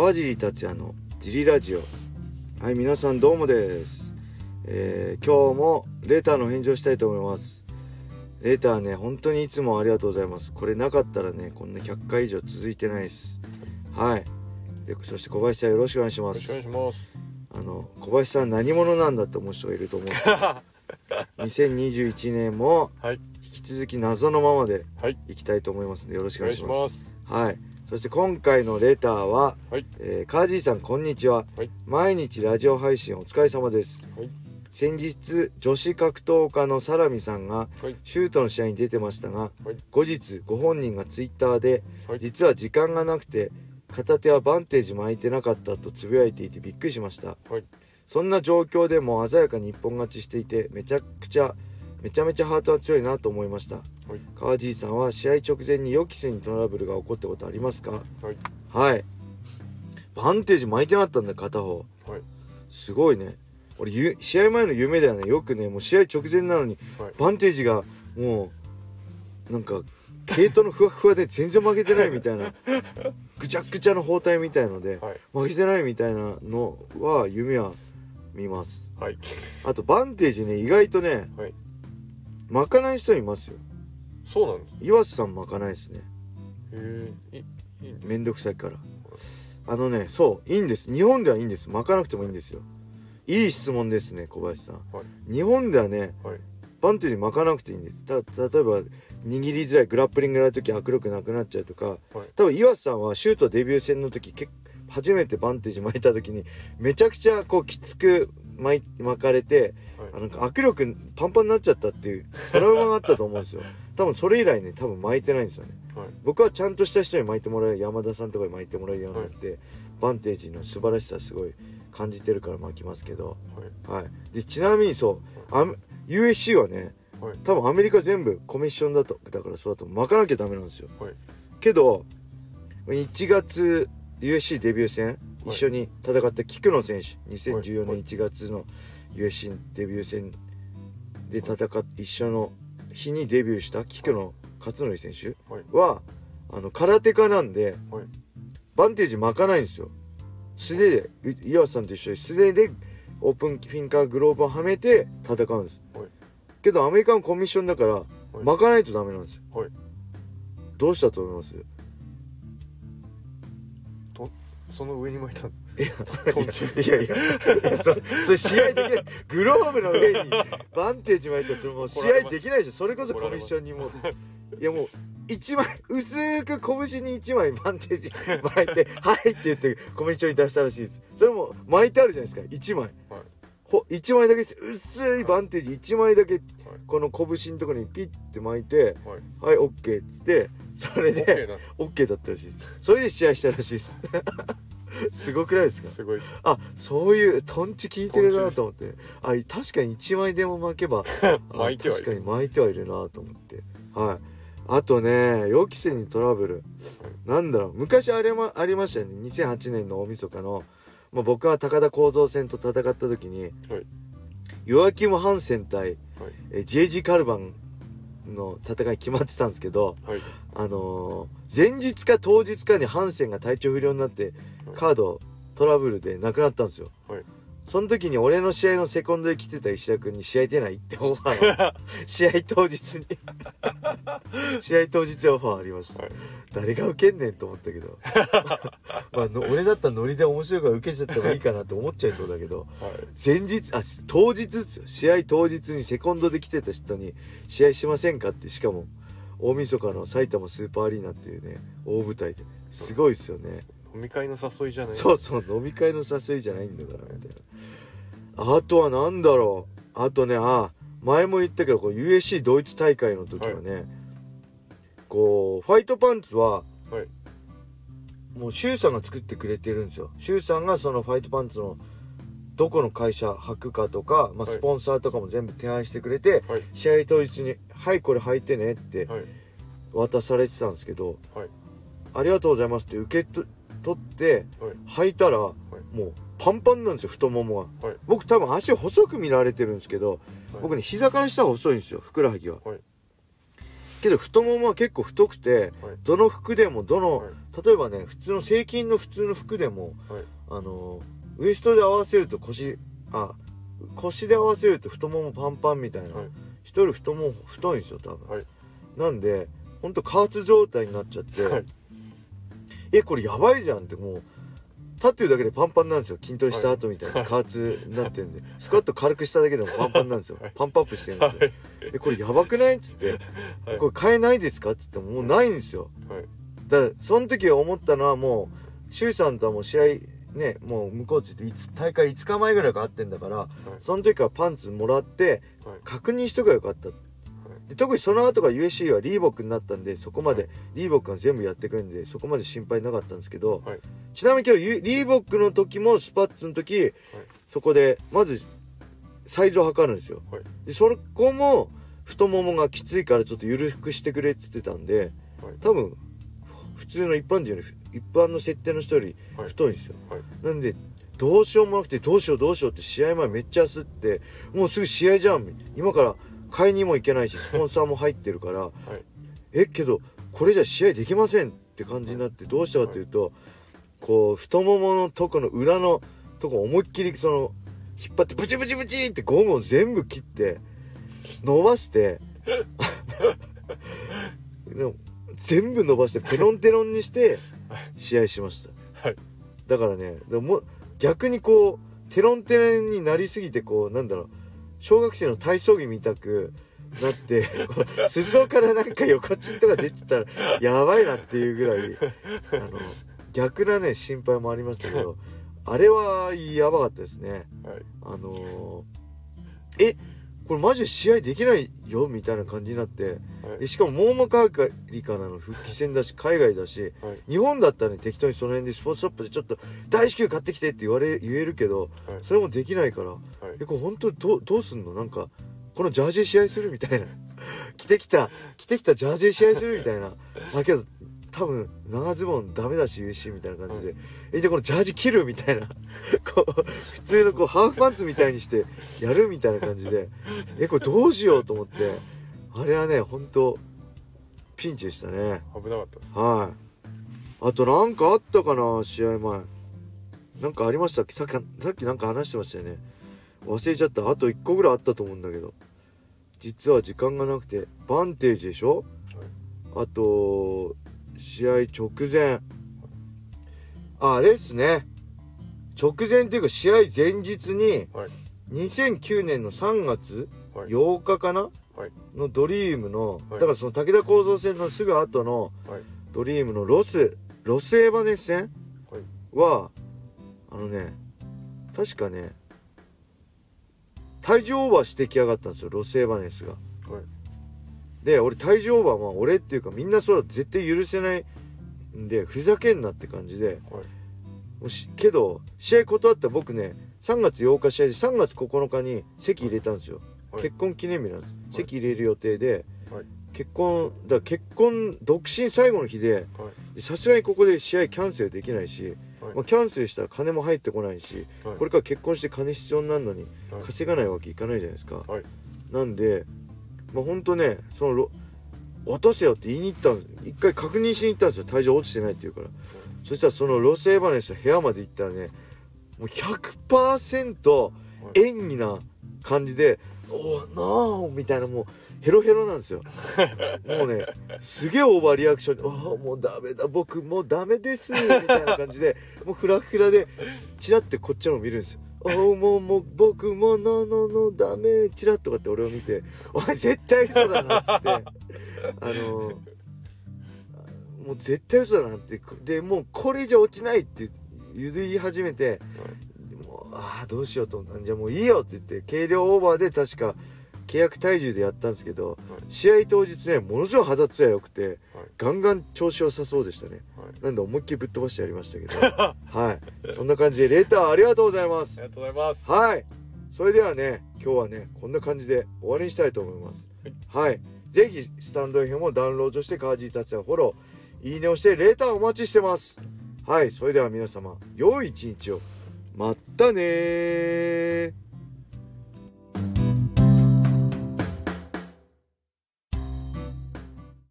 川尻達也のジリラジオ。はい皆さんどうもです、えー今日もレーターの返事をしたいと思います。レーターね本当にいつもありがとうございます。これなかったらねこんな100回以上続いてないです。はい。でそして小林さんよろしくお願いしまよろしくお願いすします。あの小林さん何者なんだって思う人がいると思う。2021年もはい。引き続き謎のままではい。いきたいと思いますのでよろしくおお願いしますす。はいそして今回のレターは、はい。えー、カージーさんこんにちは、はい毎日ラジオ配信お疲れ様ですはい。先日女子格闘家のサラミさんがはい。シュートの試合に出てましたがはい。後日ご本人がツイッターではい。実は時間がなくて片手はバンテージ巻いてなかったとつぶやいていてびっくりしましたはい。そんな状況でも鮮やかに一本勝ちしていてめちゃくちゃめちゃめちゃハートは強いなと思いましたはい。川爺さんは試合直前に予期せぬトラブルが起こったことありますか？はい。はいバンテージ巻いてなかったんだ片方はい。すごいね俺ゆ試合前の夢だよねよくねもう試合直前なのにはい。バンテージがもうなんか毛糸のふわ ふわで全然負けてないみたいなぐちゃぐちゃの包帯みたいのではい。負けてないみたいなのは夢は見ますはい。あとバンテージね意外とねはい。巻かない人いますよそうなんです。岩瀬さん巻かないですねへえ。めんどくさいからあのねそういいんです日本ではいいんです巻かなくてもいいんですよいい質問ですね小林さんはい。日本ではねはい。バンテージ巻かなくていいんですた例えば握りづらいグラップリングやる時握力なくなっちゃうとかはい。多分岩瀬さんはシュートデビュー戦の時結初めてバンテージ巻いた時にめちゃくちゃこうきつく巻かれてあはい。なんか握力パンパンになっちゃったっていうトラウマがあったと思うんですよ 多分それ以来ね多分巻いてないんですよねはい。僕はちゃんとした人に巻いてもらう山田さんとかに巻いてもらうようになって、バンテージの素晴らしさすごい感じてるから巻きますけどはい。はいでちなみにそうアメ USC はねはい。多分アメリカ全部コミッションだとだからそうだと巻かなきゃダメなんですよはい。けど1月 USC デビュー戦はい一緒に戦った菊野選手2014年はい1月の USC デビュー戦で戦って一緒の日にデビューした菊野勝則選手はあの空手家なんではい。バンテージ巻かないんですよ素手でい岩瀬さんと一緒に素手でオープンフィンカーグローブをはめて戦うんですはい。けどアメリカのコミッションだからはい。巻かないとダメなんですよはい。どうしたと思います？と、その上に巻いた。いやトンチいやいやいやそれそれ試合できない。グローブの上にバンテージ巻いた。らそれもう試合できないでしょそれこそコミッションにも。ういやもう一枚薄く拳に1枚バンテージ巻いて「はい」って言ってコミッションに出したらしいです。それも巻いてあるじゃないですか。1枚。はい。ほ1枚だけ薄いバンテージ1枚だけはい。この拳のところにピッて巻いてはい。「はい OK」っつってそれオッケーでな。OK だ。ったらしいです。それで試合したらしいです。すごくないですか？すごいです。あそういうトンチ効いてるなと思って。あ確かに1枚でも巻けば あ巻いてはいる。確かに巻いてはいるなと思って。はい。あとね予期せぬトラブル。なんだろう昔あれもありましたよね。2008年の大晦日の、まあ、僕が高田幸三戦と戦った時に、はいヨアキム・ハンセン対はい。え JG カルバンの戦い決まってたんですけどはい。あのー前日か当日かにハンセンが体調不良になってカードトラブルで亡くなったんですよはい。その時に俺の試合のセコンドで来てた石田君に試合出ないってオファーが 試合当日に。試合当日オファーありました、はい。誰が受けんねんと思ったけど。まあの俺だったらノリで面白いから受けちゃってもいいかなって思っちゃいそうだけど。はい。前日あ当日ですよ。試合当日にセコンドで来てた人に試合しませんかって。しかも大晦日の埼玉スーパーアリーナっていうね大舞台で。すごいですよね飲み会の誘いじゃない。そうそう飲み会の誘いじゃないんだからみたいなあとは何だろうあとねあ前も言ったけどこう USC ドイツ大会の時はね、こうファイトパンツははい。もうシュウさんが作ってくれてるんですよシュウさんがそのファイトパンツのどこの会社履くかとか、まあ、はいスポンサーとかも全部提案してくれて、はい。試合当日に「はいこれ履いてね」ってはい。渡されてたんですけどはい。「ありがとうございます」って受けと取ってはい。履いたらはい。もうパンパンなんですよ太ももが。はい。僕多分足細く見られてるんですけどはい。僕ね膝から下は細いんですよふくらはぎは。はい。けど太ももは結構太くてはい。どの服でもどの、はい。例えばね普通の正規の普通の服でもはい。あのウエストで合わせると腰あ腰で合わせると太ももパンパンみたいな、はい。人太もも太いんですよ多分、はい。なんでほんと加圧状態になっちゃって、はいえこれやばいじゃんってもう立ってるだけでパンパンなんですよ。筋トレした後みたいな加圧になってるんで。スクワット軽くしただけでもパンパンなんですよ。はいパンプアップしてるんですよ。えこれやばくないっつってはいこれ買えないですか？っつってももうないんですよ。はい。だからその時思ったのはもう周さんとはもう試合ねもう向こうって言っていつ大会5日前ぐらいから会ってんだからその時からパンツもらってはい確認しとけばよかったで特にその後から USC はリーボックになったんでそこまでリーボックが全部やってくれるんでそこまで心配なかったんですけど、はい。ちなみに今日ユリーボックの時もスパッツの時、そこでまずサイズを測るんですよ。はい。でそこも太ももがきついからちょっと緩くしてくれって言ってたんではい。多分普通の一般人より一般の設定の人よりはい。太いんですよ、はい。なんでどうしようもなくてどうしようどうしようって試合前めっちゃ焦ってもうすぐ試合じゃん今から買いにも行けないしスポンサーも入ってるからはい。えけどこれじゃ試合できませんって感じになってどうしたかというとこう太もものとこの裏のとこ思いっきりその引っ張ってブチブチブチってゴムを全部切って伸ばして でも全部伸ばしてペロンテロンにして試合しました。はい。だからねでも逆にこうテロンテロンになりすぎてこうなんだろう小学生の体操着みたくなって 裾からなんか横チンとか出てたらやばいなっていうぐらいあの逆なね心配もありましたけどあれはやばかったですね。はい。あのーえこれマジで試合できないよみたいな感じになってはい。でしかもモーマカーリからの復帰戦だし海外だしはい。日本だったらね適当にその辺でスポーツショップでちょっと大至急買ってきてって言われ言えるけどはい。それもできないからはい。えこれ本当どうどうすんの？なんかこのジャージー試合するみたいな。着てきた着てきたジャージー試合するみたいな。だけど多分長ズボンダメだし UC みたいな感じで、えじゃあこのジャージ切るみたいな。こう普通のこうハーフパンツみたいにしてやるみたいな感じで。えこれどうしようと思って。あれはね本当ピンチでしたね。危なかったですはい。あとなんかあったかな試合前。なんかありましたっけ？さっきさっきなんか話してましたよね。忘れちゃった。あと1個ぐらいあったと思うんだけど。実は時間がなくてバンテージでしょ？あと試合直前。ああれっすね。直前っていうか試合前日にはい。2009年の3月はい。8日かな、はい。のドリームの、はい。だからその武田構造戦のすぐ後のはい。ドリームのロスロスエヴァネス戦はあのね確かね体重オーバーしてきやがったんですよロスエヴァネスが。はいで俺体重オーバーは俺っていうかみんなそうだ絶対許せないんでふざけんなって感じで。はい。もうしけど試合断った僕ね3月8日試合で3月9日に席入れたんですよ、はい。結婚記念日なんです、い。席入れる予定で、はい。結婚だ結婚独身最後の日ではい。さすがにここで試合キャンセルできないし、はい。まあ、キャンセルしたら金も入ってこないし、はい。これから結婚して金必要になるのにはい。稼がないわけいかないじゃないですか、はい。なんでまあほんとねそのロ落とせよって言いに行ったんです。一回確認しに行ったんですよ。体重落ちてないって言うから、そしたらそのロスエヴァネスの部屋まで行ったらねもう100%演技な感じで「おおなあ」みたいなもうヘロヘロなんですよ。もうねすげえオーバーリアクション。で「ああもうダメだ。僕もうダメです」みたいな感じでもうフラフラでチラってこっちの方見るんですよ「おおもうもう僕もノノノダメ」チラッとかって俺を見て「お前絶対嘘だな」っつって。あのもう絶対嘘だなってでもうこれ以上落ちないって言い始めてもうああどうしようと思ったじゃあもういいよって言って軽量オーバーで確か契約体重でやったんですけど試合当日ねものすごい肌ツヤ良くてガンガン調子良さそうでしたね。はい。なんで思いっきりぶっ飛ばしてやりましたけど。はい。そんな感じでレターありがとうございます。ありがとうございます。はい。それではね今日はねこんな感じで終わりにしたいと思います。はい。ぜひスタンド FM をダウンロードしてカージー達也フォローいいねをしてレターお待ちしてます。はい。それでは皆様良い一日を。まったねー